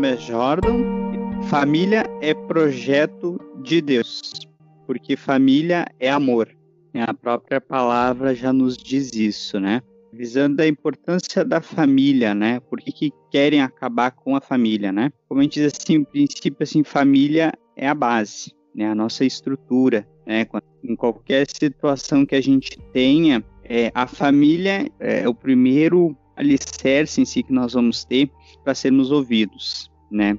nome é Jordan. Família é projeto de Deus, porque família é amor. A própria palavra já nos diz isso, né? Visando a importância da família, né? Por que, que querem acabar com a família, né? Como a gente diz assim, o princípio assim, família é a base, né? A nossa estrutura, né? Em qualquer situação que a gente tenha, é, a família é o primeiro alicerce em si que nós vamos ter para sermos ouvidos, né?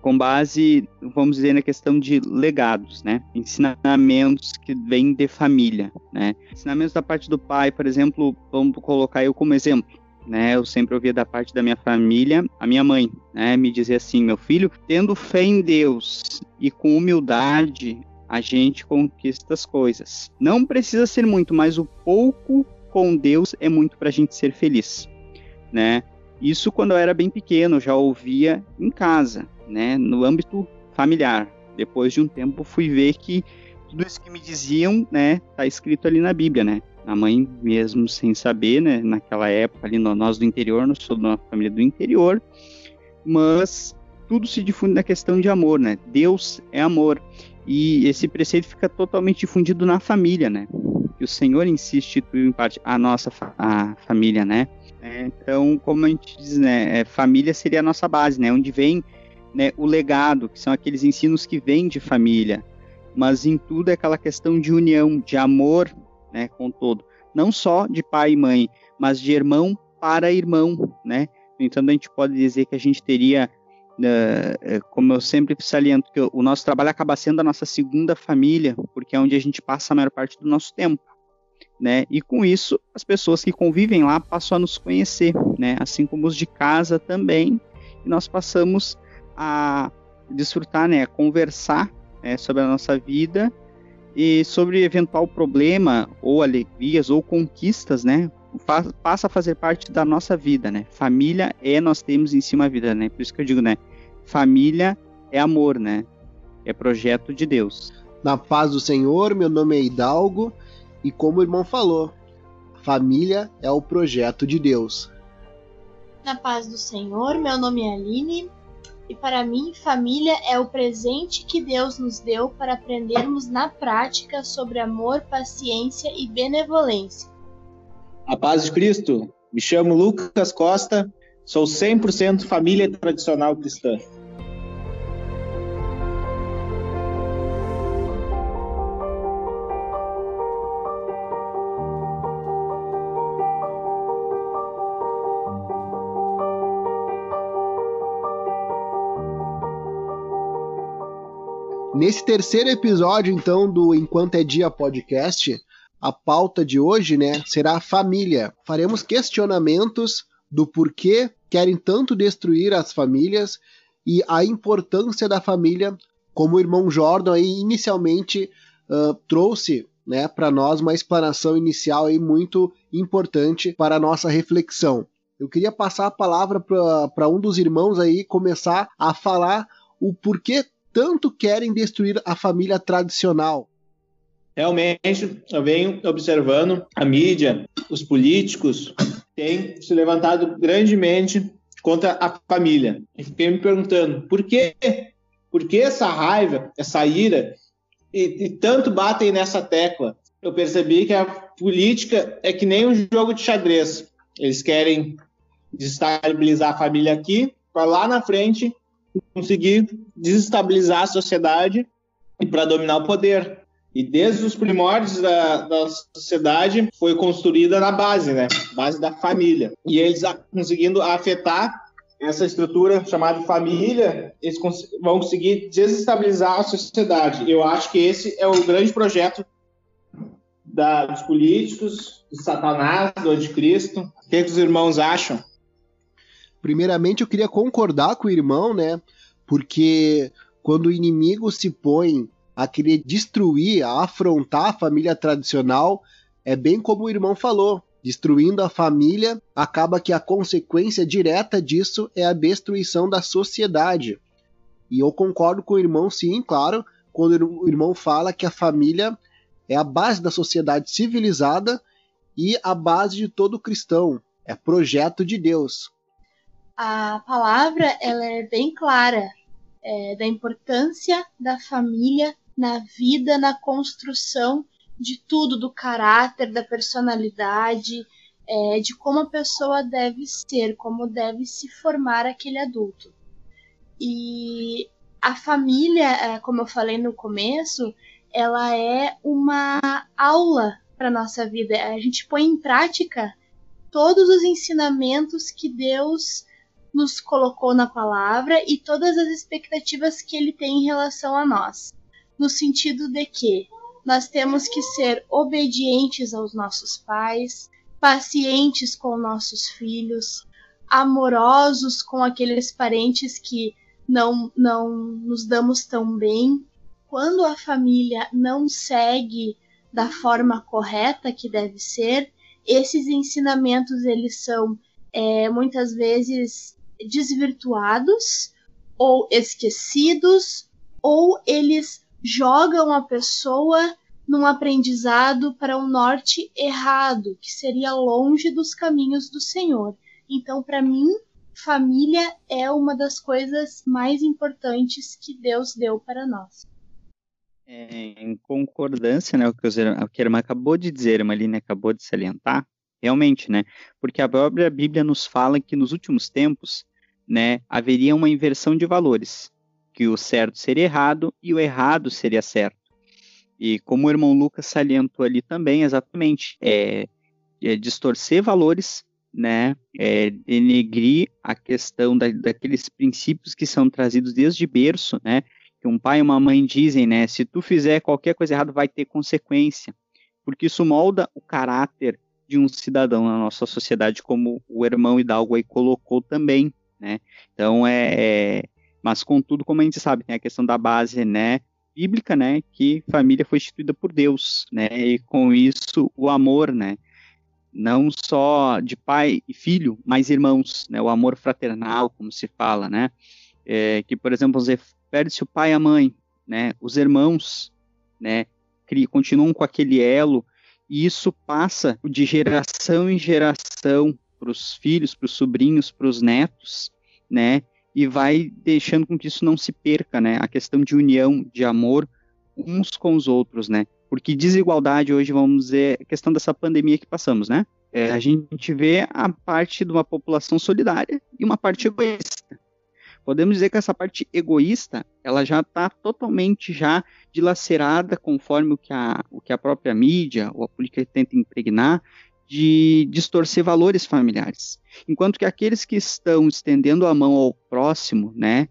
Com base, vamos dizer, na questão de legados, né? Ensinamentos que vêm de família, né? Ensinamentos da parte do pai, por exemplo, vamos colocar eu como exemplo, né? Eu sempre ouvia da parte da minha família, a minha mãe, né? Me dizer assim, meu filho, tendo fé em Deus e com humildade, a gente conquista as coisas. Não precisa ser muito, mas o pouco com Deus é muito para a gente ser feliz né? Isso quando eu era bem pequeno, já ouvia em casa, né? No âmbito familiar. Depois de um tempo fui ver que tudo isso que me diziam, né, tá escrito ali na Bíblia, né? A mãe mesmo sem saber, né, naquela época ali nós do interior, nós somos uma família do interior, mas tudo se difunde na questão de amor, né? Deus é amor. E esse preceito fica totalmente difundido na família, né? Que o Senhor insiste em parte a nossa a família, né? É, então, como a gente diz, né, é, família seria a nossa base, né, onde vem né, o legado, que são aqueles ensinos que vêm de família, mas em tudo é aquela questão de união, de amor, né, com todo, não só de pai e mãe, mas de irmão para irmão, né. Então a gente pode dizer que a gente teria, como eu sempre saliento, que o nosso trabalho acaba sendo a nossa segunda família, porque é onde a gente passa a maior parte do nosso tempo né? E com isso, as pessoas que convivem lá passam a nos conhecer, né? Assim como os de casa também. E nós passamos a desfrutar, né? A conversar né? sobre a nossa vida e sobre eventual problema ou alegrias ou conquistas, né? Passa a fazer parte da nossa vida, né? Família é nós temos em cima a vida, né? Por isso que eu digo, né? Família é amor, né? É projeto de Deus. Na paz do Senhor, meu nome é Hidalgo. E como o irmão falou, família é o projeto de Deus. Na paz do Senhor, meu nome é Aline e para mim, família é o presente que Deus nos deu para aprendermos na prática sobre amor, paciência e benevolência. A paz de Cristo, me chamo Lucas Costa, sou 100% família tradicional cristã. Nesse terceiro episódio, então, do Enquanto é Dia podcast, a pauta de hoje, né, será a família. Faremos questionamentos do porquê querem tanto destruir as famílias e a importância da família, como o irmão Jordan aí inicialmente uh, trouxe né, para nós uma explanação inicial aí muito importante para a nossa reflexão. Eu queria passar a palavra para um dos irmãos aí começar a falar o porquê tanto querem destruir a família tradicional? Realmente, eu venho observando a mídia, os políticos têm se levantado grandemente contra a família. E fiquei me perguntando, por quê? Por que essa raiva, essa ira? E, e tanto batem nessa tecla. Eu percebi que a política é que nem um jogo de xadrez. Eles querem desestabilizar a família aqui, para lá na frente conseguir desestabilizar a sociedade e para dominar o poder. E desde os primórdios da, da, sociedade foi construída na base, né? Base da família. E eles conseguindo afetar essa estrutura chamada família, eles cons vão conseguir desestabilizar a sociedade. Eu acho que esse é o grande projeto da, dos políticos, de Satanás, do anticristo. O que, que os irmãos acham? Primeiramente, eu queria concordar com o irmão, né? Porque quando o inimigo se põe a querer destruir, a afrontar a família tradicional, é bem como o irmão falou. Destruindo a família, acaba que a consequência direta disso é a destruição da sociedade. E eu concordo com o irmão, sim, claro, quando o irmão fala que a família é a base da sociedade civilizada e a base de todo cristão. É projeto de Deus. A palavra ela é bem clara é, da importância da família na vida, na construção de tudo, do caráter, da personalidade, é, de como a pessoa deve ser, como deve se formar aquele adulto. E a família, é, como eu falei no começo, ela é uma aula para nossa vida. A gente põe em prática todos os ensinamentos que Deus nos colocou na palavra e todas as expectativas que ele tem em relação a nós, no sentido de que nós temos que ser obedientes aos nossos pais, pacientes com nossos filhos, amorosos com aqueles parentes que não, não nos damos tão bem. Quando a família não segue da forma correta que deve ser, esses ensinamentos eles são é, muitas vezes desvirtuados ou esquecidos, ou eles jogam a pessoa num aprendizado para um norte errado, que seria longe dos caminhos do Senhor. Então, para mim, família é uma das coisas mais importantes que Deus deu para nós. É, em concordância, né, o que, o que a irmã acabou de dizer, a Maline acabou de salientar, realmente, né? Porque a própria Bíblia nos fala que nos últimos tempos, né, haveria uma inversão de valores, que o certo seria errado e o errado seria certo. E como o irmão Lucas salientou ali também, exatamente, é, é distorcer valores, né, é, denegrir a questão da, daqueles princípios que são trazidos desde berço, né, que um pai e uma mãe dizem, né, se tu fizer qualquer coisa errada vai ter consequência, porque isso molda o caráter de um cidadão na nossa sociedade, como o irmão Hidalgo aí colocou também, né? Então é, é, mas contudo, como a gente sabe, tem a questão da base, né, bíblica, né, que família foi instituída por Deus, né? E com isso o amor, né, não só de pai e filho, mas irmãos, né? O amor fraternal, como se fala, né? É, que por exemplo, perde-se o pai e a mãe, né? Os irmãos, né? Continuam com aquele elo e isso passa de geração em geração para os filhos, para os sobrinhos, para os netos, né? E vai deixando com que isso não se perca, né? A questão de união, de amor uns com os outros, né? Porque desigualdade hoje, vamos dizer, é questão dessa pandemia que passamos, né? É, a gente vê a parte de uma população solidária e uma parte egoísta podemos dizer que essa parte egoísta ela já está totalmente já dilacerada conforme o que, a, o que a própria mídia ou a política tenta impregnar de distorcer valores familiares. Enquanto que aqueles que estão estendendo a mão ao próximo, né,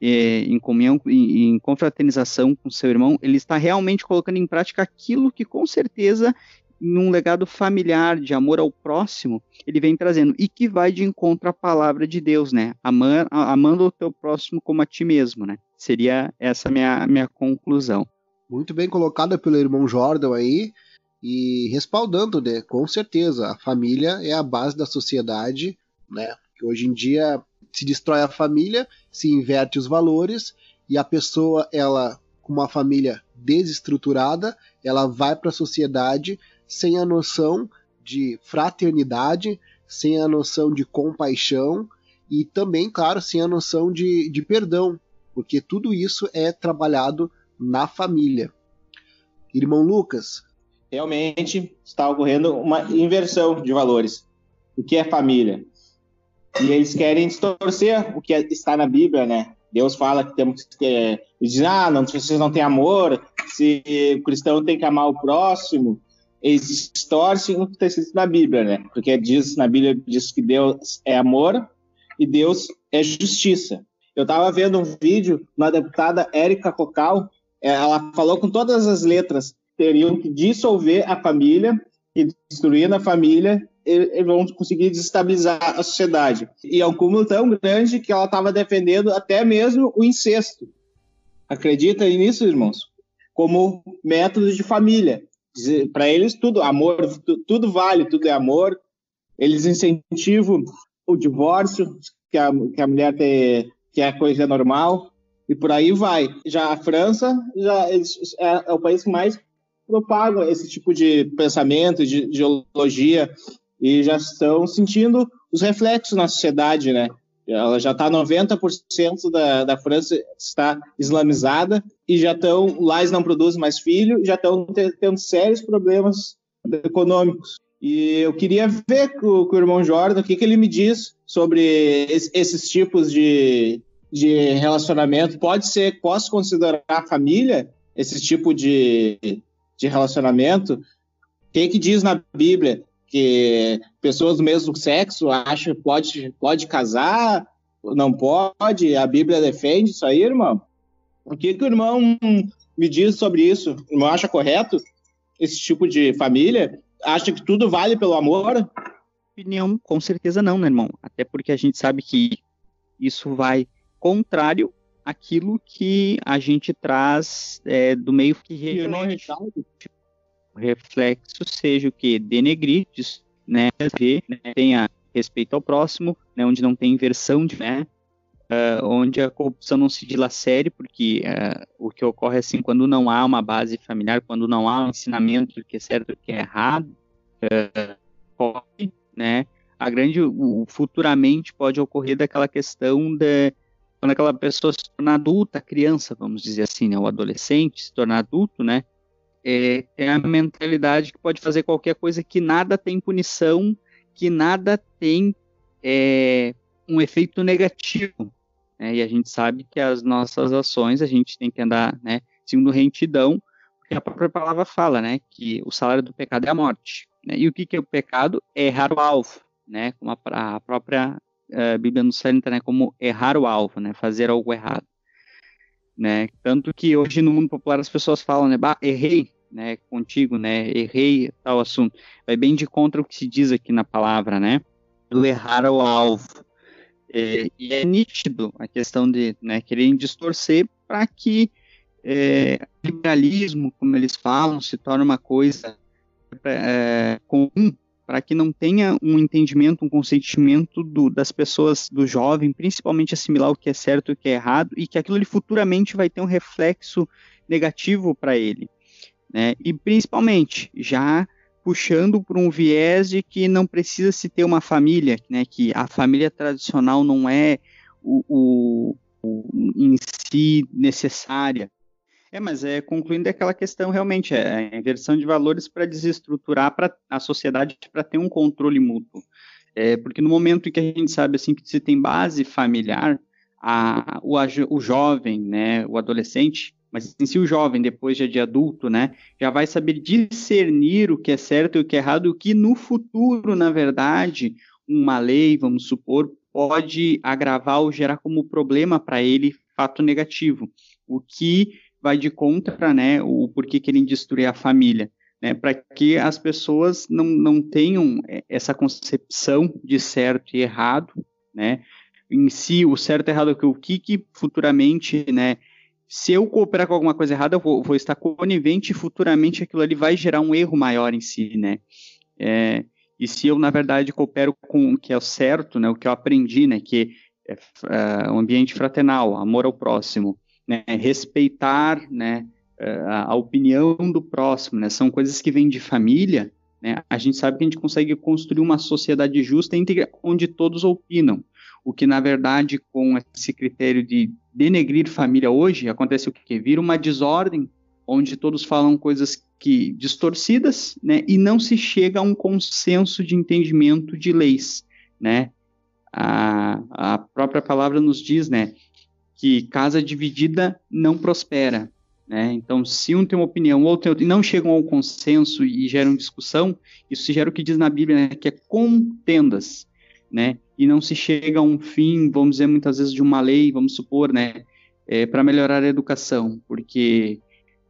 em comunhão, em, confraternização com seu irmão, ele está realmente colocando em prática aquilo que com certeza num legado familiar de amor ao próximo, ele vem trazendo e que vai de encontro à palavra de Deus, né? Amando, amando o teu próximo como a ti mesmo, né? Seria essa minha minha conclusão. Muito bem colocada pelo irmão Jordan aí e respaldando, né? Com certeza, a família é a base da sociedade, né? Que hoje em dia se destrói a família, se inverte os valores e a pessoa, ela com uma família desestruturada, ela vai para a sociedade sem a noção de fraternidade, sem a noção de compaixão e também, claro, sem a noção de, de perdão, porque tudo isso é trabalhado na família. Irmão Lucas. Realmente está ocorrendo uma inversão de valores. O que é família? E eles querem distorcer o que está na Bíblia, né? Deus fala que temos que. Eles dizem, ah, não, vocês não têm amor, se o cristão tem que amar o próximo eles distorcem o que está escrito na Bíblia, né? Porque diz na Bíblia diz que Deus é amor e Deus é justiça. Eu estava vendo um vídeo uma deputada Érica Cocal, ela falou com todas as letras teriam que dissolver a família e destruir a família e, vão conseguir desestabilizar a sociedade. E é um cúmulo tão grande que ela estava defendendo até mesmo o incesto. Acredita nisso, irmãos? Como método de família para eles tudo amor, tudo vale, tudo é amor. Eles incentivam o divórcio, que a, que a mulher tem, que é coisa normal, e por aí vai. Já a França já é, é o país que mais propaga esse tipo de pensamento, de, de ideologia, e já estão sentindo os reflexos na sociedade, né? Ela já está 90% da, da França está islamizada e já estão lá não produzem mais filho, já estão tendo sérios problemas econômicos. E eu queria ver com, com o irmão Jordan o que, que ele me diz sobre esse, esses tipos de, de relacionamento. Pode ser, posso considerar a família esse tipo de, de relacionamento? Que, que diz na Bíblia? que pessoas do mesmo sexo acham que pode, pode casar, não pode, a Bíblia defende isso aí, irmão? O que, que o irmão me diz sobre isso? O irmão acha correto esse tipo de família? Acha que tudo vale pelo amor? Opinião, com certeza não, né, irmão? Até porque a gente sabe que isso vai contrário àquilo que a gente traz é, do meio que reflexo seja o que? Denegrir, né, ver, né, tenha respeito ao próximo, né, onde não tem inversão de, né, uh, onde a corrupção não se dilacere, porque uh, o que ocorre é assim, quando não há uma base familiar, quando não há um ensinamento do que é certo e do que é errado, uh, né, a grande, o, futuramente pode ocorrer daquela questão de quando aquela pessoa se torna adulta, criança, vamos dizer assim, né, o adolescente se torna adulto, né, é, é a mentalidade que pode fazer qualquer coisa que nada tem punição, que nada tem é, um efeito negativo. Né? E a gente sabe que as nossas ações a gente tem que andar né, segundo retidão, porque a própria palavra fala né, que o salário do pecado é a morte. Né? E o que, que é o pecado? É errar o alvo, né? como a, a própria uh, Bíblia nos fala né, como errar o alvo, né? fazer algo errado. Né? Tanto que hoje no mundo popular as pessoas falam, né, bah, errei, né, contigo, né, errei tal assunto. Vai bem de contra o que se diz aqui na palavra, né, do errar ao alvo. É, e é nítido a questão de né, quererem distorcer para que é, o liberalismo, como eles falam, se torne uma coisa é, comum para que não tenha um entendimento, um consentimento do, das pessoas, do jovem, principalmente assimilar o que é certo e o que é errado, e que aquilo ali futuramente vai ter um reflexo negativo para ele né? E principalmente já puxando por um viés de que não precisa se ter uma família, né? Que a família tradicional não é o, o, o em si necessária. É, mas é concluindo aquela questão realmente é a inversão de valores para desestruturar para a sociedade para ter um controle mútuo. É, porque no momento que a gente sabe assim que se tem base familiar, a, o, o jovem, né, o adolescente, mas em si o jovem, depois já de adulto, né, já vai saber discernir o que é certo e o que é errado, o que no futuro, na verdade, uma lei, vamos supor, pode agravar ou gerar como problema para ele fato negativo, o que vai de contra, né, o porquê querem destruir a família, né, para que as pessoas não, não tenham essa concepção de certo e errado, né, em si, o certo e errado, o que, que futuramente, né, se eu cooperar com alguma coisa errada, eu vou, vou, estar conivente e futuramente aquilo ali vai gerar um erro maior em si, né? É, e se eu, na verdade, coopero com o que é o certo, né, o que eu aprendi, né, que é, é um ambiente fraternal, amor ao próximo, né, respeitar, né, é, a, opinião do próximo, né, são coisas que vêm de família, né, a gente sabe que a gente consegue construir uma sociedade justa íntegra onde todos opinam, o que, na verdade, com esse critério de denegrir família hoje, acontece o que? Vira uma desordem, onde todos falam coisas que distorcidas, né, e não se chega a um consenso de entendimento de leis, né? A, a própria palavra nos diz, né, que casa dividida não prospera, né? Então, se um tem uma opinião, outro tem outra, não chegam ao consenso e geram discussão, isso gera o que diz na Bíblia, né, que é contendas, né? e não se chega a um fim, vamos dizer, muitas vezes de uma lei, vamos supor, né, é, para melhorar a educação, porque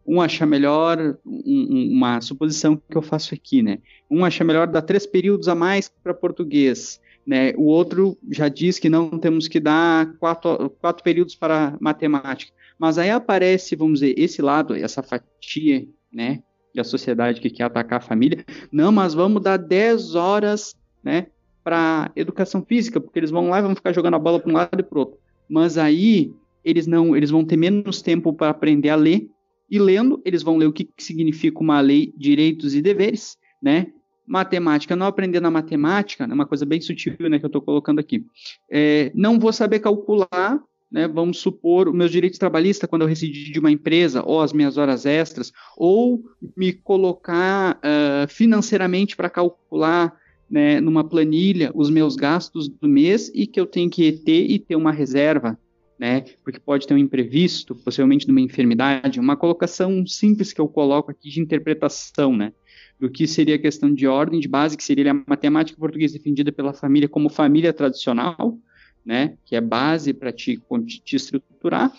um acha melhor, um, uma suposição que eu faço aqui, né, um acha melhor dar três períodos a mais para português, né, o outro já diz que não temos que dar quatro, quatro períodos para matemática, mas aí aparece, vamos dizer, esse lado, essa fatia, né, da sociedade que quer atacar a família, não, mas vamos dar 10 horas, né, para educação física, porque eles vão lá e vão ficar jogando a bola para um lado e para outro. Mas aí eles não, eles vão ter menos tempo para aprender a ler e lendo eles vão ler o que, significa uma lei, direitos e deveres, né? Matemática, não aprender na matemática, é uma coisa bem sutil né, que eu estou colocando aqui. É, não vou saber calcular, né, vamos supor, os meus direitos trabalhistas quando eu residi de uma empresa, ou as minhas horas extras, ou me colocar uh, financeiramente para calcular né, numa planilha os meus gastos do mês e que eu tenho que ter e ter uma reserva, né, porque pode ter um imprevisto, possivelmente de uma enfermidade, uma colocação simples que eu coloco aqui de interpretação, né, do que seria a questão de ordem de base, que seria a matemática portuguesa defendida pela família como família tradicional, né, que é base para te, te estruturar,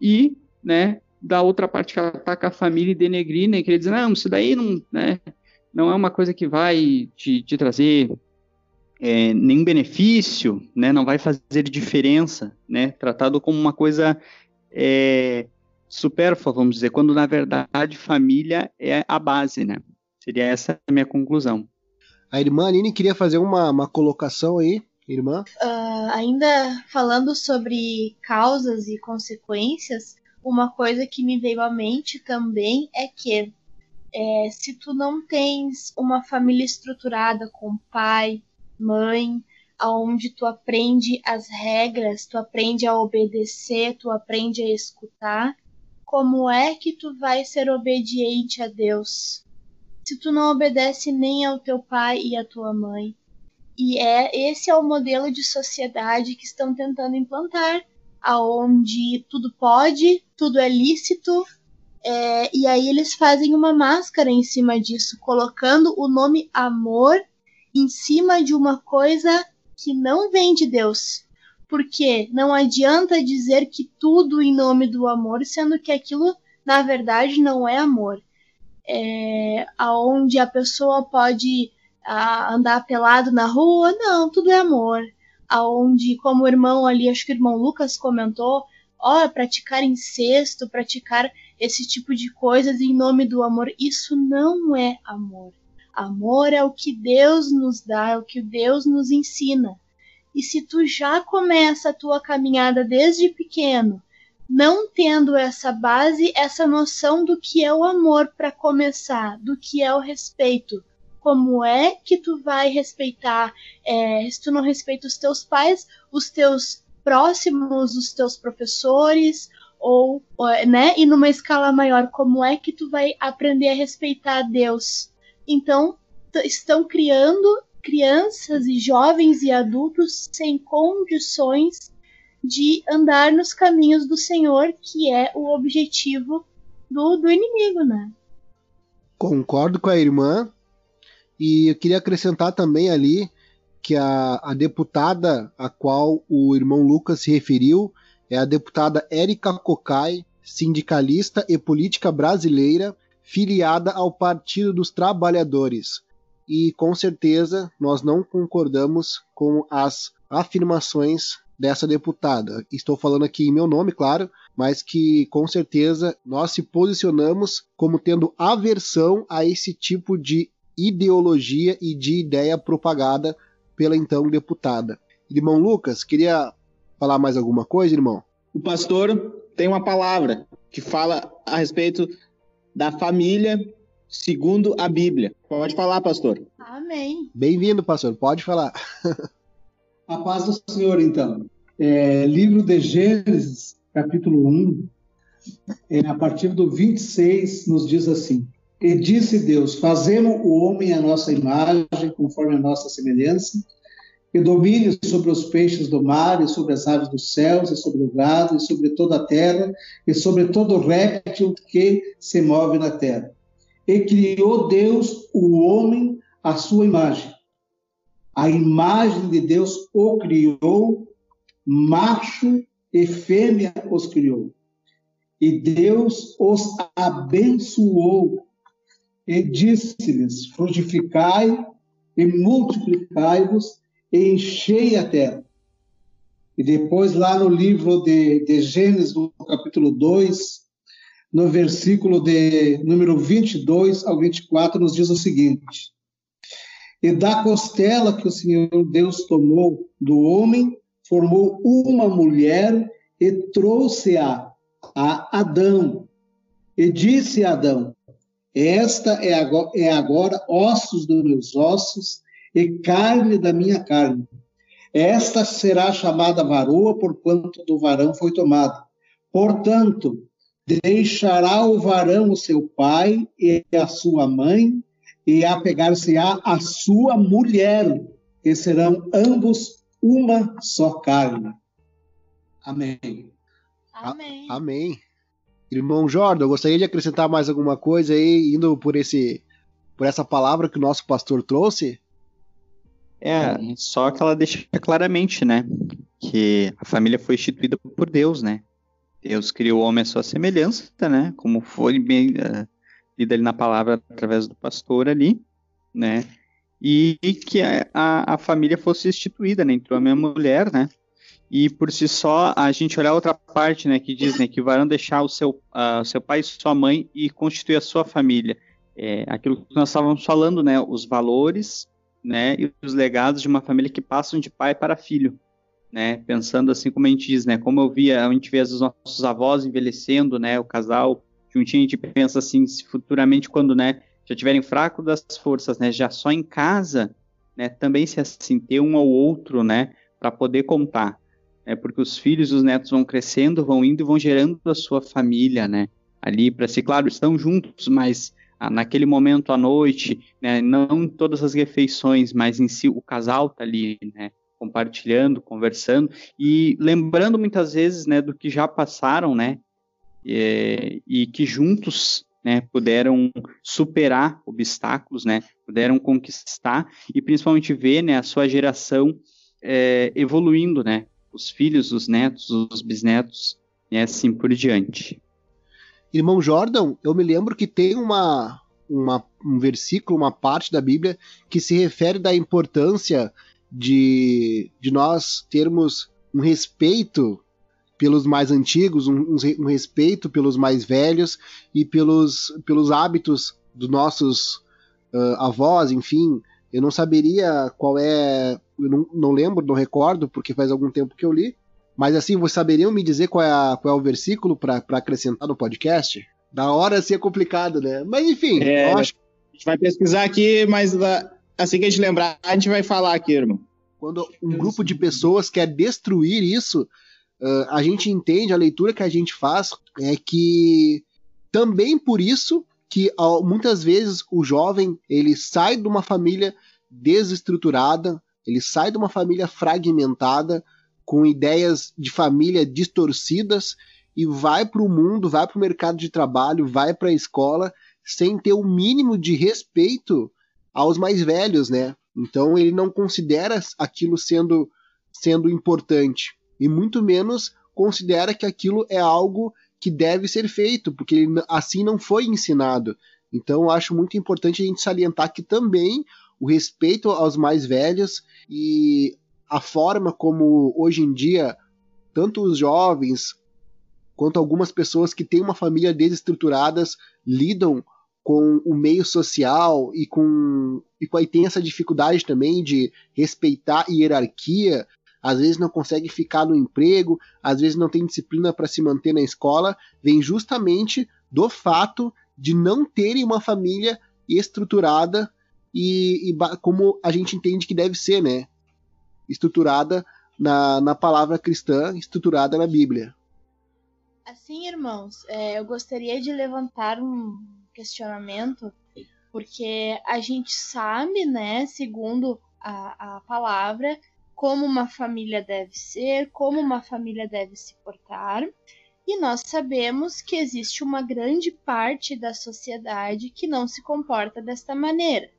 e, né, da outra parte que ataca a família e denegrir, né, queria dizer, não, isso daí não, né, não é uma coisa que vai te, te trazer é, nenhum benefício, né, não vai fazer diferença, né, tratado como uma coisa é, supérflua, vamos dizer, quando na verdade família é a base, né. Seria essa a minha conclusão. A irmã Aline queria fazer uma, uma colocação aí, irmã? Uh, ainda falando sobre causas e consequências, uma coisa que me veio à mente também é que é, se tu não tens uma família estruturada com pai, mãe, aonde tu aprende as regras, tu aprende a obedecer, tu aprende a escutar, como é que tu vai ser obediente a Deus? Se tu não obedece nem ao teu pai e à tua mãe. E é esse é o modelo de sociedade que estão tentando implantar, aonde tudo pode, tudo é lícito, é, e aí eles fazem uma máscara em cima disso, colocando o nome amor em cima de uma coisa que não vem de Deus. Porque não adianta dizer que tudo em nome do amor, sendo que aquilo na verdade não é amor é, aonde a pessoa pode a, andar pelado na rua, não, tudo é amor. Aonde, como o irmão ali, acho que o irmão Lucas comentou, ó, praticar incesto, praticar esse tipo de coisas em nome do amor, isso não é amor. Amor é o que Deus nos dá, é o que Deus nos ensina. E se tu já começa a tua caminhada desde pequeno, não tendo essa base, essa noção do que é o amor para começar, do que é o respeito. Como é que tu vai respeitar? É, se tu não respeita os teus pais, os teus próximos, os teus professores, ou, né? E numa escala maior, como é que tu vai aprender a respeitar Deus? Então, estão criando crianças e jovens e adultos sem condições de andar nos caminhos do Senhor, que é o objetivo do, do inimigo, né? Concordo com a irmã. E eu queria acrescentar também ali que a, a deputada a qual o irmão Lucas se referiu é a deputada Érica Cocai, sindicalista e política brasileira, filiada ao Partido dos Trabalhadores. E com certeza nós não concordamos com as afirmações dessa deputada. Estou falando aqui em meu nome, claro, mas que com certeza nós se posicionamos como tendo aversão a esse tipo de ideologia e de ideia propagada pela então deputada. Irmão Lucas, queria falar mais alguma coisa, irmão? O pastor tem uma palavra que fala a respeito da família segundo a Bíblia. Pode falar, pastor. Amém. Bem-vindo, pastor. Pode falar. A paz do Senhor, então. É, livro de Gênesis, capítulo 1, é, a partir do 26, nos diz assim: E disse Deus: Fazemos o homem à nossa imagem, conforme a nossa semelhança, e domine sobre os peixes do mar, e sobre as aves dos céus, e sobre o gado, e sobre toda a terra, e sobre todo réptil que se move na terra. E criou Deus o homem à sua imagem a imagem de Deus o criou, macho e fêmea os criou. E Deus os abençoou e disse-lhes: frutificai e multiplicai-vos e enchei a terra. E depois, lá no livro de, de Gênesis, no capítulo 2, no versículo de número 22 ao 24, nos diz o seguinte: e da costela que o Senhor Deus tomou do homem, formou uma mulher e trouxe-a a Adão. E disse a Adão: Esta é agora, é agora ossos dos meus ossos e carne da minha carne. Esta será chamada varoa, porquanto do varão foi tomada. Portanto, deixará o varão o seu pai e a sua mãe, e apegar-se-á a sua mulher, e serão ambos uma só carne. Amém. Amém. A amém. Irmão Jordan, eu gostaria de acrescentar mais alguma coisa aí, indo por esse por essa palavra que o nosso pastor trouxe? É, só que ela deixa claramente, né, que a família foi instituída por Deus, né? Deus criou o homem à sua semelhança, né? Como foi bem uh, lido ali na palavra através do pastor ali, né? E, que a, a, família fosse instituída, né? Entrou a minha mulher, né? E por si só, a gente olhar outra parte, né? Que diz, né? Que varão deixar o seu, uh, seu pai e sua mãe e constituir a sua família. É, aquilo que nós estávamos falando, né? Os valores, né? E os legados de uma família que passam de pai para filho, né? Pensando assim como a gente diz, né? Como eu via, a gente vê os nossos avós envelhecendo, né? O casal juntinho, a gente pensa assim, se futuramente quando, né? Já tiverem fraco das forças, né? Já só em casa, né? Também se assim ter um ao outro, né? Para poder contar, né? Porque os filhos e os netos vão crescendo, vão indo e vão gerando a sua família, né? Ali para ser claro, estão juntos, mas naquele momento à noite, né, não em todas as refeições, mas em si o casal tá ali, né, compartilhando, conversando e lembrando muitas vezes, né, do que já passaram, né, e, e que juntos, né, puderam superar obstáculos, né, puderam conquistar e principalmente ver, né, a sua geração é, evoluindo, né, os filhos, os netos, os bisnetos e assim por diante. Irmão Jordan, eu me lembro que tem uma, uma, um versículo, uma parte da Bíblia que se refere da importância de, de nós termos um respeito pelos mais antigos, um, um, respeito pelos mais velhos e pelos, pelos hábitos dos nossos uh, avós, enfim. Eu não saberia qual é, eu não, não lembro, não recordo, porque faz algum tempo que eu li, mas assim, vocês saberiam me dizer qual é, a, qual é o versículo para acrescentar no podcast? Da hora assim é complicado, né? Mas enfim, é, acho. A gente vai pesquisar aqui, mas assim que a gente lembrar, a gente vai falar aqui, irmão. Quando um grupo de pessoas quer destruir isso, uh, a gente entende, a leitura que a gente faz é que também por isso que uh, muitas vezes o jovem ele sai de uma família desestruturada, ele sai de uma família fragmentada, com ideias de família distorcidas e vai para o mundo, vai para o mercado de trabalho, vai para a escola sem ter o mínimo de respeito aos mais velhos, né? Então ele não considera aquilo sendo sendo importante e muito menos considera que aquilo é algo que deve ser feito, porque assim não foi ensinado. Então eu acho muito importante a gente salientar que também o respeito aos mais velhos e a forma como hoje em dia tanto os jovens quanto algumas pessoas que têm uma família desestruturadas lidam com o meio social e com e, e tem essa dificuldade também de respeitar hierarquia, às vezes não consegue ficar no emprego, às vezes não tem disciplina para se manter na escola, vem justamente do fato de não terem uma família estruturada e, e como a gente entende que deve ser, né? Estruturada na, na palavra cristã, estruturada na Bíblia. Assim, irmãos, é, eu gostaria de levantar um questionamento, porque a gente sabe, né, segundo a, a palavra, como uma família deve ser, como uma família deve se portar. E nós sabemos que existe uma grande parte da sociedade que não se comporta desta maneira.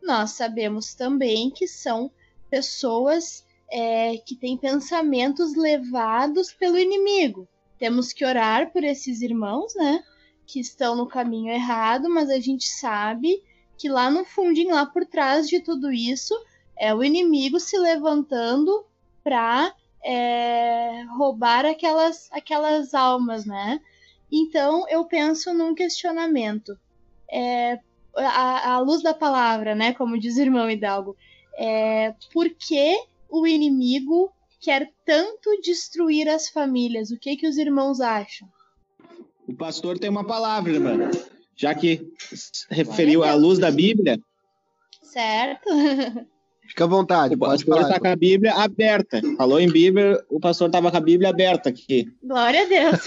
Nós sabemos também que são pessoas é, que têm pensamentos levados pelo inimigo. Temos que orar por esses irmãos, né? Que estão no caminho errado, mas a gente sabe que lá no fundinho, lá por trás de tudo isso, é o inimigo se levantando para é, roubar aquelas, aquelas almas, né? Então eu penso num questionamento. É, a, a, luz da palavra, né? Como diz o irmão Hidalgo. É, por que o inimigo quer tanto destruir as famílias? O que, que os irmãos acham? O pastor tem uma palavra, irmã. já que referiu à luz da Bíblia. Certo. Fica à vontade, O pode pastor está com a Bíblia aberta. Falou em Bíblia, o pastor estava com a Bíblia aberta aqui. Glória a Deus.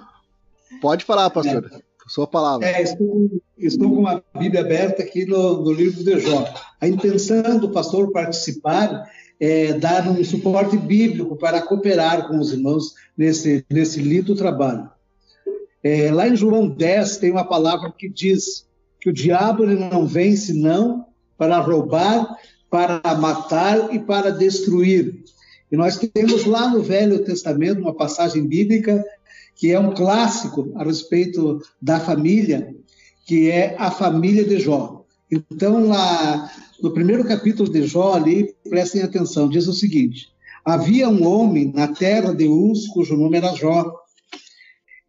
Pode falar, pastor. Sua palavra. É, estou, estou com uma Bíblia aberta aqui no, no livro de Jó. A intenção do pastor participar é dar um suporte bíblico para cooperar com os irmãos nesse, nesse lindo trabalho. É, lá em João 10 tem uma palavra que diz que o diabo ele não vem senão para roubar, para matar e para destruir. E nós temos lá no Velho Testamento uma passagem bíblica que é um clássico a respeito da família, que é a família de Jó. Então, lá no primeiro capítulo de Jó, ali, prestem atenção, diz o seguinte: Havia um homem na terra de Uz, cujo nome era Jó.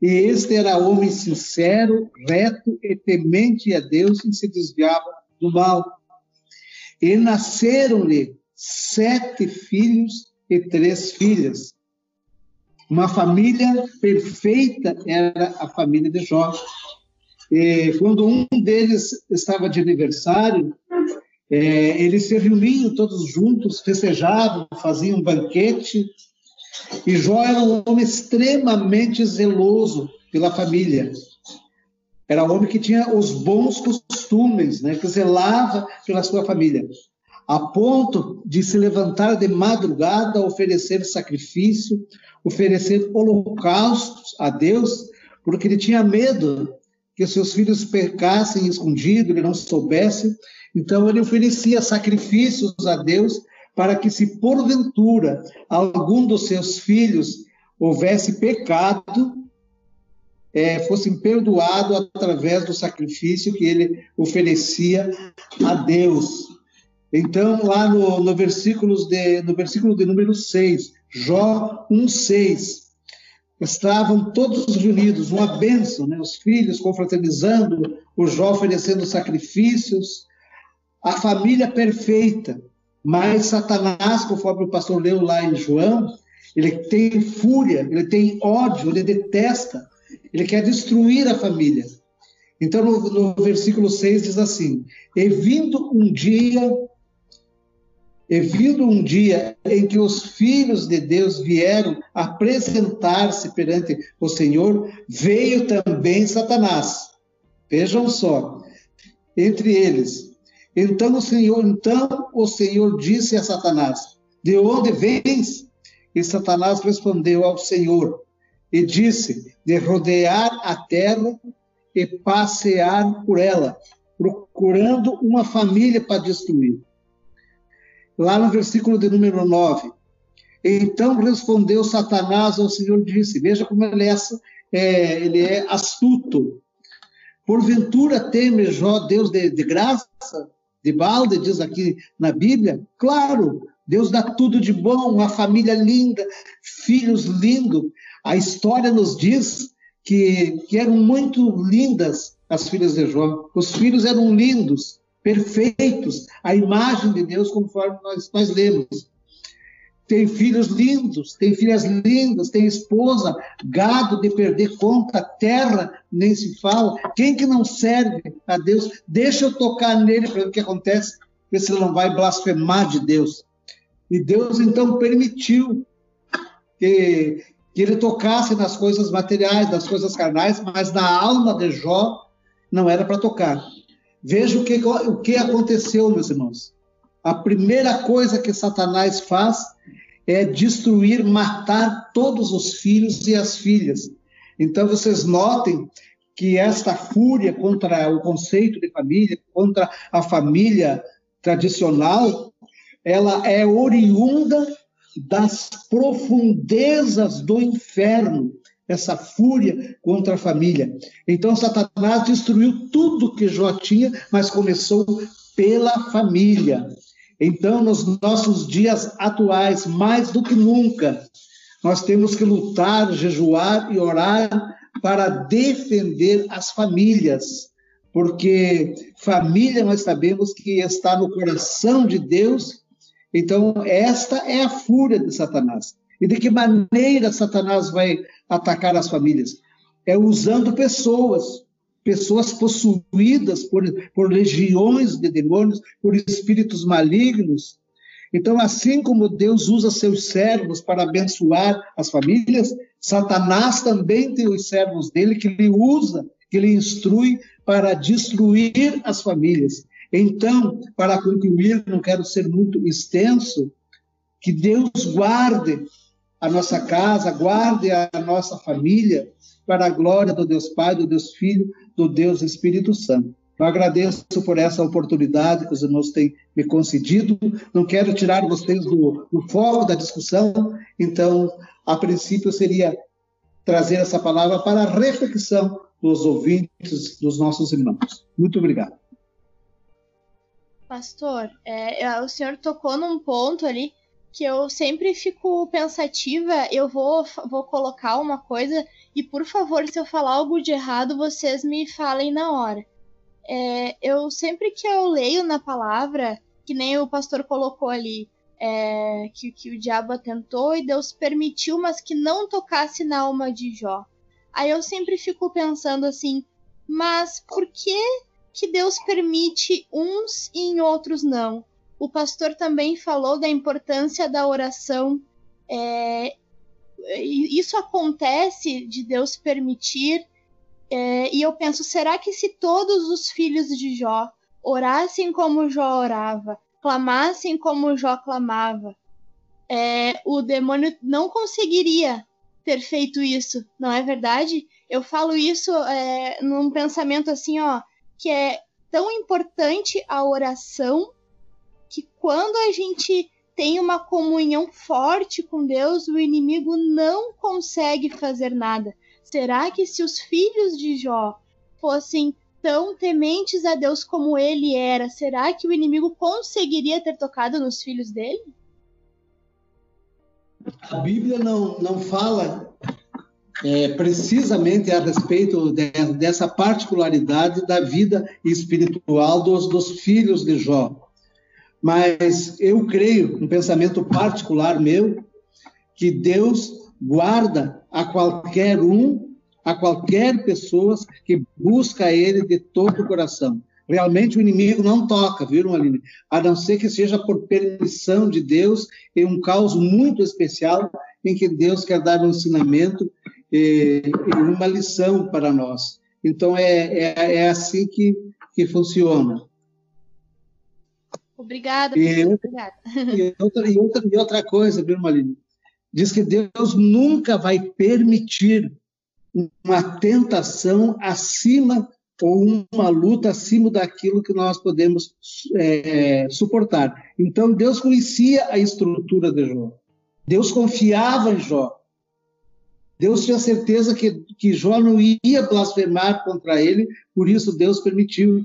E este era homem sincero, reto e temente a Deus e se desviava do mal. E nasceram-lhe sete filhos e três filhas. Uma família perfeita era a família de Jó. E quando um deles estava de aniversário, é, eles se reuniam todos juntos, festejavam, faziam um banquete. E Jó era um homem extremamente zeloso pela família. Era um homem que tinha os bons costumes, né, que zelava pela sua família, a ponto de se levantar de madrugada, oferecer sacrifício, oferecer holocaustos a Deus, porque ele tinha medo que seus filhos pecassem escondido, ele não soubesse. Então ele oferecia sacrifícios a Deus para que, se porventura algum dos seus filhos houvesse pecado, é, fossem perdoados através do sacrifício que ele oferecia a Deus. Então, lá no, no, versículos de, no versículo de número 6, Jó 1,6, estavam todos reunidos, uma bênção, né? os filhos confraternizando, o Jó oferecendo sacrifícios, a família perfeita. Mas Satanás, conforme o pastor leu lá em João, ele tem fúria, ele tem ódio, ele detesta, ele quer destruir a família. Então, no, no versículo 6 diz assim: E vindo um dia, e vindo um dia em que os filhos de Deus vieram apresentar-se perante o Senhor, veio também Satanás. Vejam só, entre eles. Então o Senhor, então o Senhor disse a Satanás: De onde vens? E Satanás respondeu ao Senhor e disse: De rodear a terra e passear por ela, procurando uma família para destruir. Lá no versículo de número 9. Então respondeu Satanás ao Senhor disse: Veja como ele é, é, ele é astuto. Porventura teme Jó, Deus de, de graça, de balde, diz aqui na Bíblia? Claro, Deus dá tudo de bom, uma família linda, filhos lindos. A história nos diz que, que eram muito lindas as filhas de Jó. Os filhos eram lindos, perfeitos, a imagem de Deus, conforme nós, nós lemos. Tem filhos lindos, tem filhas lindas, tem esposa, gado de perder conta, terra, nem se fala. Quem que não serve a Deus? Deixa eu tocar nele para ver o que acontece, ver se ele não vai blasfemar de Deus. E Deus então permitiu que, que ele tocasse nas coisas materiais, nas coisas carnais, mas na alma de Jó não era para tocar. Veja o que, o que aconteceu, meus irmãos. A primeira coisa que Satanás faz é destruir, matar todos os filhos e as filhas. Então, vocês notem que esta fúria contra o conceito de família, contra a família tradicional, ela é oriunda das profundezas do inferno, essa fúria contra a família. Então, Satanás destruiu tudo que Jó tinha, mas começou pela família. Então, nos nossos dias atuais, mais do que nunca, nós temos que lutar, jejuar e orar para defender as famílias, porque família nós sabemos que está no coração de Deus. Então, esta é a fúria de Satanás. E de que maneira Satanás vai atacar as famílias? É usando pessoas, pessoas possuídas por, por legiões de demônios, por espíritos malignos. Então, assim como Deus usa seus servos para abençoar as famílias, Satanás também tem os servos dele que ele usa, que ele instrui para destruir as famílias. Então, para concluir, não quero ser muito extenso, que Deus guarde a nossa casa, guarde a nossa família para a glória do Deus Pai, do Deus Filho, do Deus Espírito Santo. Eu agradeço por essa oportunidade que os irmãos têm me concedido. Não quero tirar vocês do, do foco da discussão, então, a princípio, seria trazer essa palavra para a reflexão dos ouvintes, dos nossos irmãos. Muito obrigado. Pastor, é, o senhor tocou num ponto ali que eu sempre fico pensativa. Eu vou, vou colocar uma coisa e, por favor, se eu falar algo de errado, vocês me falem na hora. É, eu sempre que eu leio na palavra, que nem o pastor colocou ali, é, que, que o diabo atentou e Deus permitiu, mas que não tocasse na alma de Jó. Aí eu sempre fico pensando assim, mas por que que Deus permite uns e em outros não? O pastor também falou da importância da oração. É, isso acontece de Deus permitir. É, e eu penso, será que se todos os filhos de Jó orassem como Jó orava, clamassem como Jó clamava, é, o demônio não conseguiria ter feito isso, não é verdade? Eu falo isso é, num pensamento assim, ó, que é tão importante a oração que quando a gente tem uma comunhão forte com Deus, o inimigo não consegue fazer nada. Será que se os filhos de Jó fossem tão tementes a Deus como ele era, será que o inimigo conseguiria ter tocado nos filhos dele? A Bíblia não, não fala é, precisamente a respeito de, dessa particularidade da vida espiritual dos, dos filhos de Jó. Mas eu creio, um pensamento particular meu, que Deus guarda a qualquer um, a qualquer pessoa que busca Ele de todo o coração. Realmente o inimigo não toca, viram, Aline? A não ser que seja por permissão de Deus, em um caos muito especial, em que Deus quer dar um ensinamento e, e uma lição para nós. Então é, é, é assim que, que funciona. Obrigada. E, obrigada. E, outra, e, outra, e outra coisa, viu, Maline? Diz que Deus nunca vai permitir uma tentação acima ou uma luta acima daquilo que nós podemos é, suportar. Então, Deus conhecia a estrutura de Jó. Deus confiava em Jó. Deus tinha certeza que, que Jó não ia blasfemar contra ele, por isso Deus permitiu.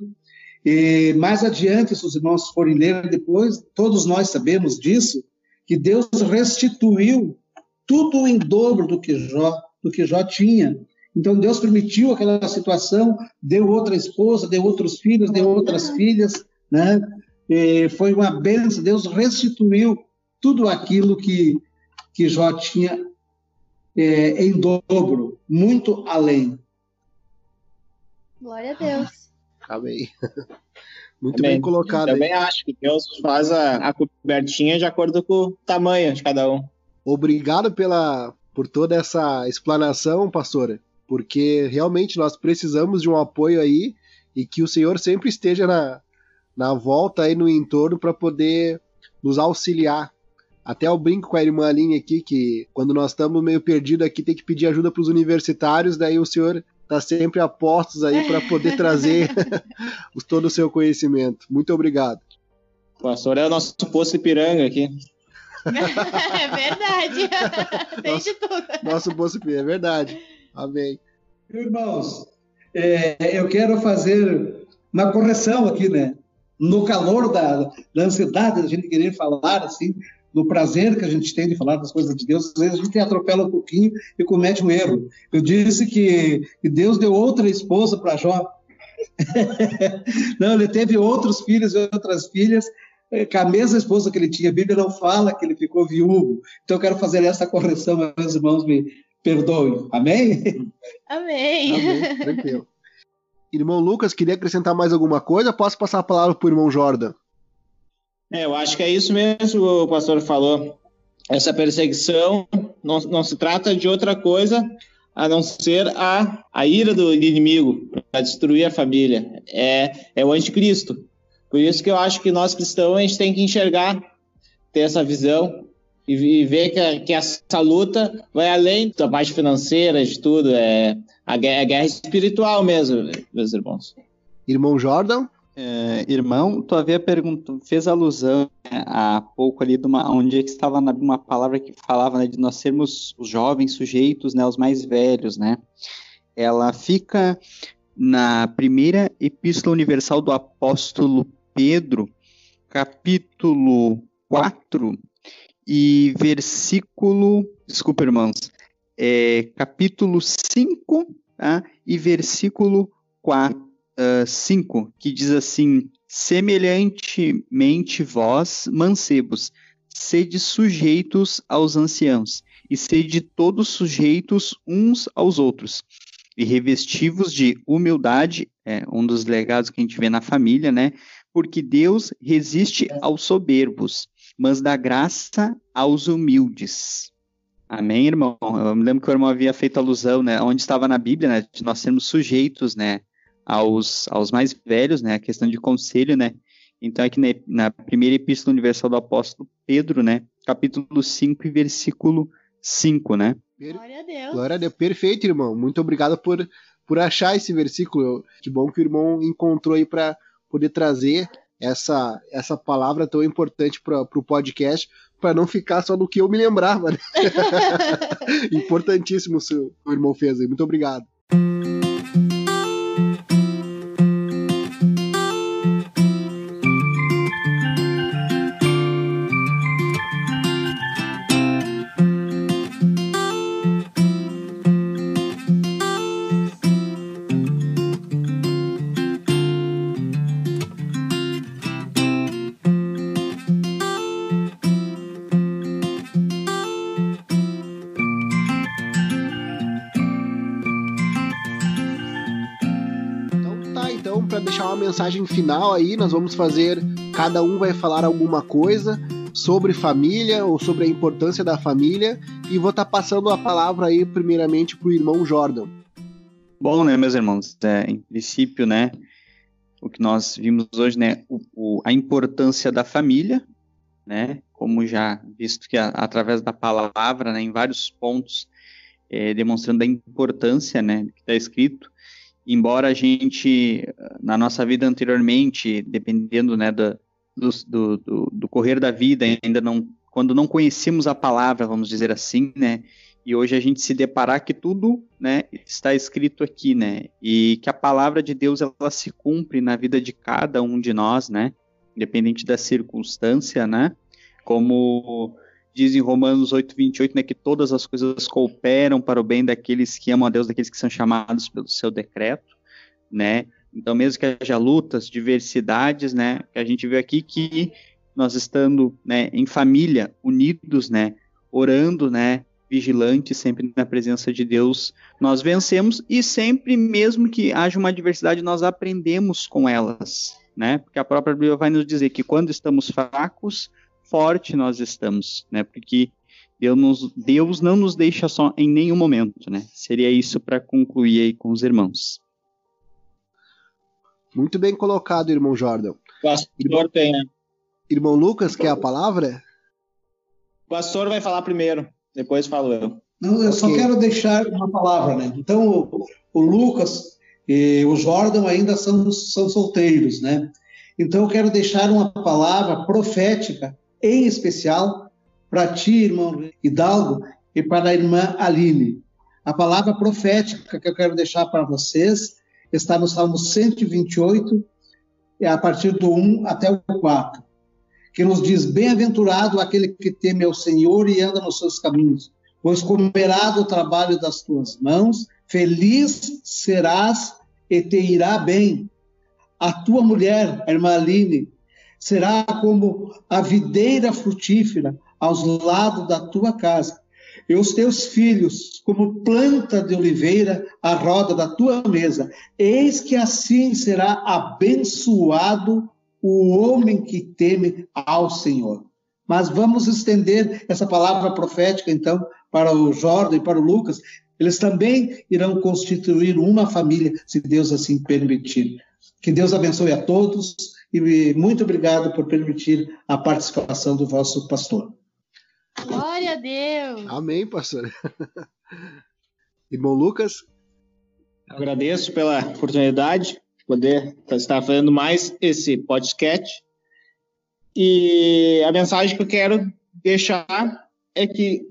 E mais adiante, se os irmãos forem ler depois, todos nós sabemos disso, que Deus restituiu tudo em dobro do que Jó, do que Jó tinha. Então Deus permitiu aquela situação, deu outra esposa, deu outros filhos, deu outras filhas, né? E foi uma benção. Deus restituiu tudo aquilo que que Jó tinha é, em dobro, muito além. Glória a Deus. Amém. Muito Amém. bem colocado. Eu também acho que Deus faz a, a cobertinha de acordo com o tamanho de cada um. Obrigado pela, por toda essa explanação, pastora, porque realmente nós precisamos de um apoio aí e que o Senhor sempre esteja na, na volta aí no entorno para poder nos auxiliar até eu brinco com a irmã Aline aqui que quando nós estamos meio perdidos aqui tem que pedir ajuda para os universitários, daí o senhor está sempre a postos aí para poder trazer todo o seu conhecimento. Muito obrigado. O pastor é o nosso poço Ipiranga aqui. é verdade. Tem nosso, de tudo. Nosso poço Ipiranga, é verdade. Amém. Irmãos, é, eu quero fazer uma correção aqui, né? No calor da, da ansiedade da gente querer falar, assim, do prazer que a gente tem de falar das coisas de Deus, às vezes a gente atropela um pouquinho e comete um erro. Eu disse que, que Deus deu outra esposa para Jó. não, ele teve outros filhos e outras filhas com a mesma esposa que ele tinha. A Bíblia não fala que ele ficou viúvo. Então eu quero fazer essa correção, meus irmãos me perdoem. Amém? Amém. Amém. Tranquilo. Irmão Lucas, queria acrescentar mais alguma coisa? Posso passar a palavra para o irmão Jordan? É, eu acho que é isso mesmo o pastor falou. Essa perseguição não, não se trata de outra coisa a não ser a, a ira do inimigo para destruir a família. É, é o anticristo. Por isso que eu acho que nós cristãos a gente tem que enxergar, ter essa visão e, e ver que, que, essa luta vai além da parte financeira, de tudo. É a guerra, a guerra espiritual mesmo, meus irmãos. Irmão Jordan? É, irmão, tu havia perguntado, fez alusão né, há pouco ali de uma, onde estava uma palavra que falava né, de nós sermos os jovens sujeitos, né, os mais velhos, né? Ela fica na primeira epístola universal do apóstolo Pedro, capítulo 4 e versículo, desculpa, irmãos, é, capítulo 5 tá? e versículo 4 5, uh, que diz assim: Semelhantemente vós, mancebos, sede sujeitos aos anciãos, e sede todos sujeitos uns aos outros, e revestivos de humildade, é um dos legados que a gente vê na família, né? Porque Deus resiste aos soberbos, mas dá graça aos humildes. Amém, irmão? Eu me lembro que o irmão havia feito alusão, né? Onde estava na Bíblia, né? De nós sermos sujeitos, né? Aos, aos mais velhos, né, a questão de conselho, né, então aqui na, na primeira epístola universal do apóstolo Pedro, né, capítulo 5 e versículo 5, né. Glória a Deus. Glória a Deus, perfeito, irmão, muito obrigado por, por achar esse versículo, que bom que o irmão encontrou aí para poder trazer essa, essa palavra tão importante para o podcast, para não ficar só no que eu me lembrava. Né? Importantíssimo o o irmão fez aí. Muito obrigado. Mensagem final aí, nós vamos fazer, cada um vai falar alguma coisa sobre família ou sobre a importância da família e vou estar tá passando a palavra aí primeiramente para o irmão Jordan. Bom, né, meus irmãos, é, em princípio, né, o que nós vimos hoje, né, o, o, a importância da família, né, como já visto que a, através da palavra, né, em vários pontos, é, demonstrando a importância, né, que está escrito, embora a gente, na nossa vida anteriormente, dependendo né, do, do, do, do, correr da vida, ainda não, quando não conhecemos a palavra, vamos dizer assim, né, e hoje a gente se deparar que tudo, né, está escrito aqui, né, e que a palavra de Deus ela se cumpre na vida de cada um de nós, né, independente da circunstância, né, como diz em Romanos 8, 28, né, que todas as coisas cooperam para o bem daqueles que amam a Deus, daqueles que são chamados pelo seu decreto, né? Então, mesmo que haja lutas, diversidades, né, a gente vê aqui que nós estando, né, em família, unidos, né, orando, né, vigilantes, sempre na presença de Deus, nós vencemos e sempre, mesmo que haja uma adversidade, nós aprendemos com elas, né? Porque a própria Bíblia vai nos dizer que quando estamos fracos, forte nós estamos, né? Porque Deus, nos, Deus não nos deixa só em nenhum momento, né? Seria isso para concluir aí com os irmãos. Muito bem colocado, irmão Jordan. Pastor irmão, tem? Irmão Lucas, quer a palavra? O pastor vai falar primeiro, depois falo eu. Não, eu okay. só quero deixar uma palavra, né? Então, o, o Lucas e o Jordan ainda são, são solteiros, né? Então, eu quero deixar uma palavra profética em especial para ti, irmão Hidalgo, e para a irmã Aline. A palavra profética que eu quero deixar para vocês está no Salmo 128, é a partir do 1 até o 4, que nos diz: Bem-aventurado aquele que teme ao Senhor e anda nos seus caminhos, pois comerá do trabalho das tuas mãos, feliz serás e te irá bem. A tua mulher, a irmã Aline, será como a videira frutífera aos lados da tua casa. e os teus filhos como planta de oliveira à roda da tua mesa. Eis que assim será abençoado o homem que teme ao Senhor. Mas vamos estender essa palavra profética, então, para o Jordan e para o Lucas. Eles também irão constituir uma família, se Deus assim permitir. Que Deus abençoe a todos e muito obrigado por permitir a participação do vosso pastor. Glória a Deus! Amém, pastor. Irmão Lucas? Agradeço pela oportunidade de poder estar fazendo mais esse podcast. E a mensagem que eu quero deixar é que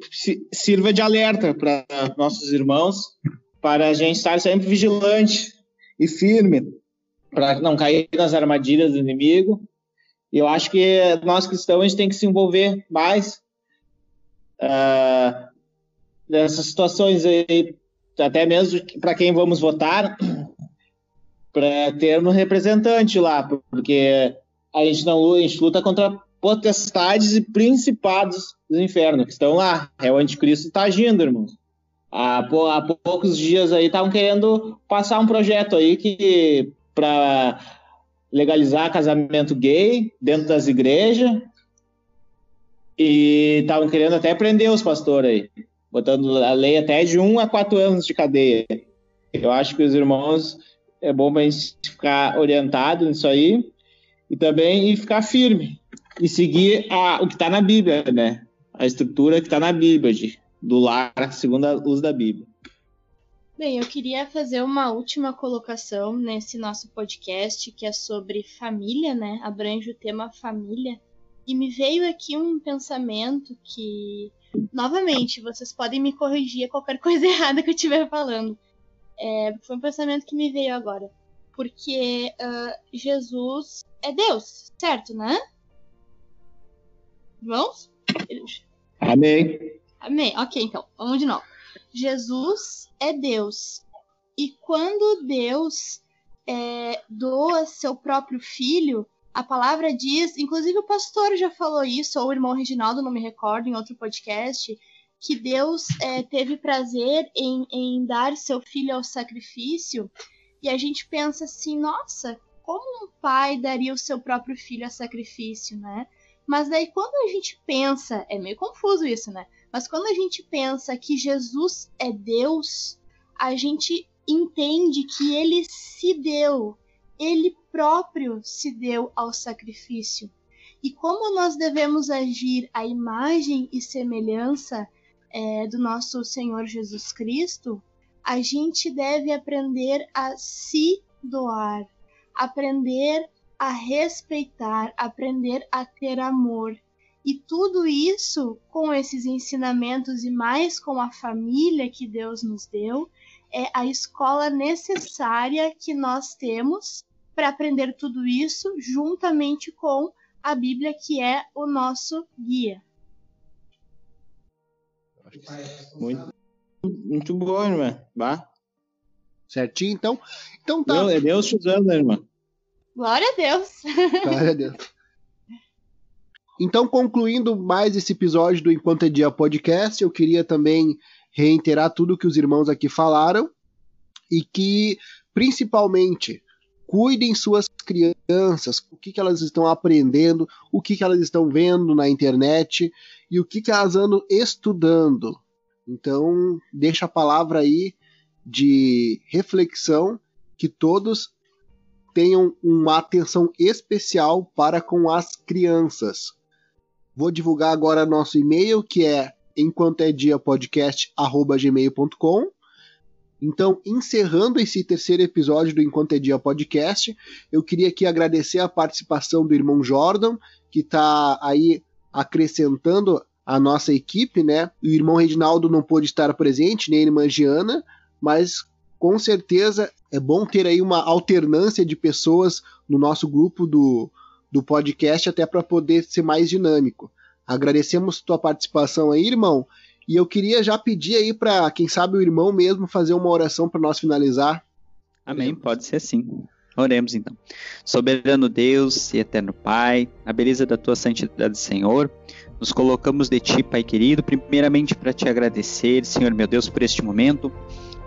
sirva de alerta para nossos irmãos, para a gente estar sempre vigilante e firme, para não cair nas armadilhas do inimigo. E eu acho que nós cristãos tem que se envolver mais uh, nessas situações aí, até mesmo para quem vamos votar, para ter um representante lá, porque a gente não a gente luta contra potestades e principados do inferno que estão lá. É o anticristo está agindo, irmão. Há, há poucos dias aí estavam querendo passar um projeto aí que para legalizar casamento gay dentro das igrejas e estavam querendo até prender os pastores aí, botando a lei até de um a quatro anos de cadeia. Eu acho que os irmãos é bom para a gente ficar orientado nisso aí e também e ficar firme e seguir a, o que está na Bíblia, né? A estrutura que está na Bíblia, de, do lar segundo a luz da Bíblia. Bem, eu queria fazer uma última colocação nesse nosso podcast que é sobre família, né? Abrange o tema família. E me veio aqui um pensamento que, novamente, vocês podem me corrigir qualquer coisa errada que eu estiver falando. É, foi um pensamento que me veio agora. Porque uh, Jesus é Deus, certo, né? Vamos? Amém. Amém. Ok, então, vamos de novo. Jesus é Deus. E quando Deus é, doa seu próprio filho, a palavra diz, inclusive o pastor já falou isso, ou o irmão Reginaldo, não me recordo, em outro podcast, que Deus é, teve prazer em, em dar seu filho ao sacrifício, e a gente pensa assim, nossa, como um pai daria o seu próprio filho a sacrifício, né? Mas daí quando a gente pensa, é meio confuso isso, né? Mas quando a gente pensa que Jesus é Deus, a gente entende que ele se deu, ele próprio se deu ao sacrifício. E como nós devemos agir à imagem e semelhança é, do nosso Senhor Jesus Cristo, a gente deve aprender a se doar, aprender a respeitar, aprender a ter amor. E tudo isso com esses ensinamentos e mais com a família que Deus nos deu, é a escola necessária que nós temos para aprender tudo isso juntamente com a Bíblia, que é o nosso guia. Muito, muito bom, irmã. Bah. Certinho, então. Então tá. Deus, é Deus te usando, irmã? Glória a Deus. Glória a Deus. Então, concluindo mais esse episódio do Enquanto é Dia Podcast, eu queria também reiterar tudo que os irmãos aqui falaram e que, principalmente, cuidem suas crianças, o que, que elas estão aprendendo, o que, que elas estão vendo na internet e o que, que elas andam estudando. Então, deixa a palavra aí de reflexão que todos tenham uma atenção especial para com as crianças. Vou divulgar agora nosso e-mail que é enquanto é dia podcast@gmail.com então, encerrando esse terceiro episódio do Enquanto é Dia Podcast, eu queria aqui agradecer a participação do irmão Jordan, que está aí acrescentando a nossa equipe, né? O irmão Reginaldo não pôde estar presente, nem a irmã Giana, mas com certeza é bom ter aí uma alternância de pessoas no nosso grupo do, do podcast, até para poder ser mais dinâmico. Agradecemos tua participação aí, irmão, e eu queria já pedir aí para, quem sabe, o irmão mesmo fazer uma oração para nós finalizar. Amém, pode ser sim. Oremos então. Soberano Deus e eterno Pai, a beleza da tua santidade, Senhor, nos colocamos de Ti, Pai querido, primeiramente para te agradecer, Senhor meu Deus, por este momento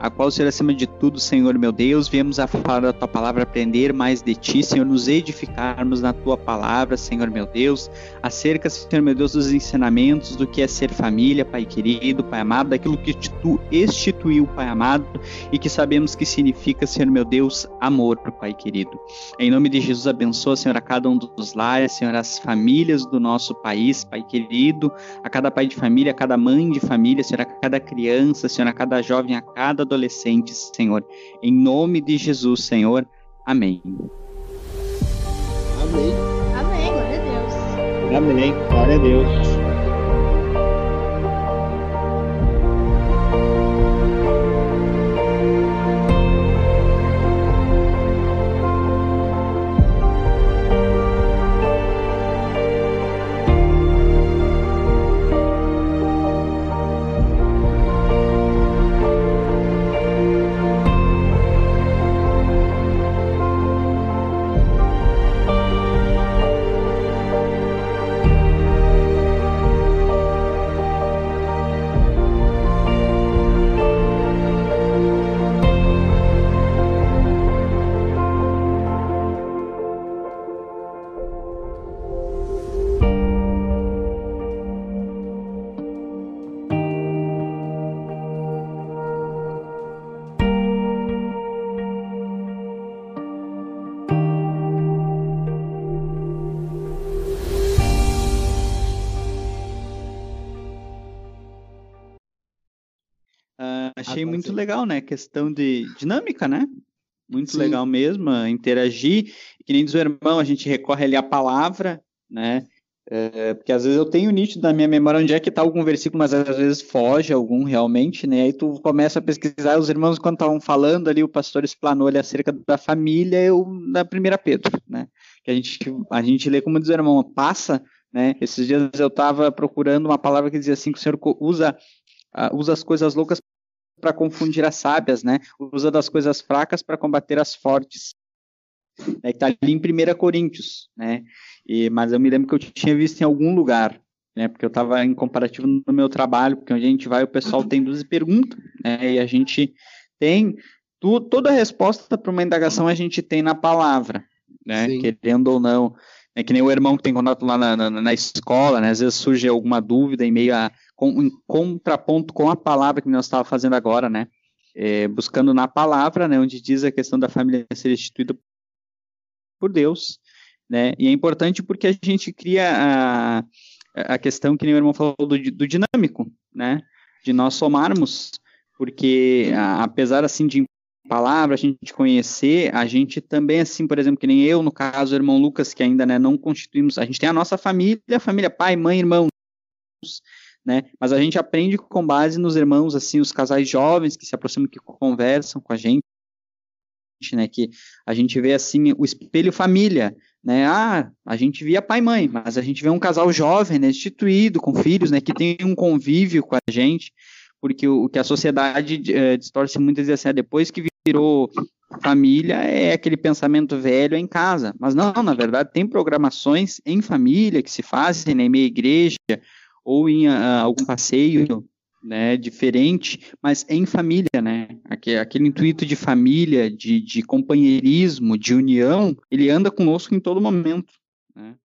a qual, Senhor, acima de tudo, Senhor meu Deus, viemos a falar da tua palavra, aprender mais de ti, Senhor, nos edificarmos na tua palavra, Senhor meu Deus, acerca, Senhor meu Deus, dos ensinamentos do que é ser família, Pai querido, Pai amado, daquilo que tu instituiu, Pai amado, e que sabemos que significa, Senhor meu Deus, amor, Pai querido. Em nome de Jesus, abençoa, Senhor, a cada um dos lares, Senhor, as famílias do nosso país, Pai querido, a cada pai de família, a cada mãe de família, Senhor, a cada criança, Senhor, a cada jovem, a cada adolescentes, Senhor. Em nome de Jesus, Senhor. Amém. Amém. Amém, glória a Deus. Amém. Glória a Deus. Achei muito legal, né? Questão de dinâmica, né? Muito Sim. legal mesmo, a interagir. Que nem diz o irmão, a gente recorre ali à palavra, né? É, porque às vezes eu tenho nítido na minha memória onde é que está algum versículo, mas às vezes foge algum realmente, né? Aí tu começa a pesquisar, os irmãos, quando estavam falando ali, o pastor explanou ali acerca da família, eu na primeira Pedro, né? Que a gente, a gente lê como diz o irmão, passa, né? Esses dias eu estava procurando uma palavra que dizia assim, que o Senhor usa, ah, usa as coisas loucas para confundir as sábias, né? Usa das coisas fracas para combater as fortes. Né? Que tá ali em 1 Coríntios, né? E, mas eu me lembro que eu tinha visto em algum lugar, né? Porque eu estava em comparativo no meu trabalho, porque onde a gente vai o pessoal tem duas perguntas, né? E a gente tem tu, toda a resposta para uma indagação a gente tem na palavra, né? Sim. Querendo ou não. É que nem o irmão que tem contato lá na, na, na escola, né? Às vezes surge alguma dúvida em meio a com, em contraponto com a palavra que nós estávamos fazendo agora, né? É, buscando na palavra, né? Onde diz a questão da família ser instituída por Deus, né? E é importante porque a gente cria a, a questão que nem o irmão falou do, do dinâmico, né? De nós somarmos, porque a- apesar assim de palavra a gente conhecer, a gente também assim, por exemplo, que nem eu, no caso, o irmão Lucas, que ainda né, não constituímos, a gente tem a nossa família, família pai, mãe, irmãos, né? Mas a gente aprende com base nos irmãos, assim, os casais jovens que se aproximam, que conversam com a gente, né? Que a gente vê assim o espelho família, né? Ah, a gente via pai e mãe, mas a gente vê um casal jovem, né? Instituído com filhos, né? Que tem um convívio com a gente, porque o, o que a sociedade eh, distorce muitas vezes assim, é depois que virou família é aquele pensamento velho em casa, mas não, na verdade tem programações em família que se fazem né, em meia igreja ou em ah, algum passeio, né, diferente, mas em família, né, aquele, aquele intuito de família, de, de companheirismo, de união, ele anda conosco em todo momento, né.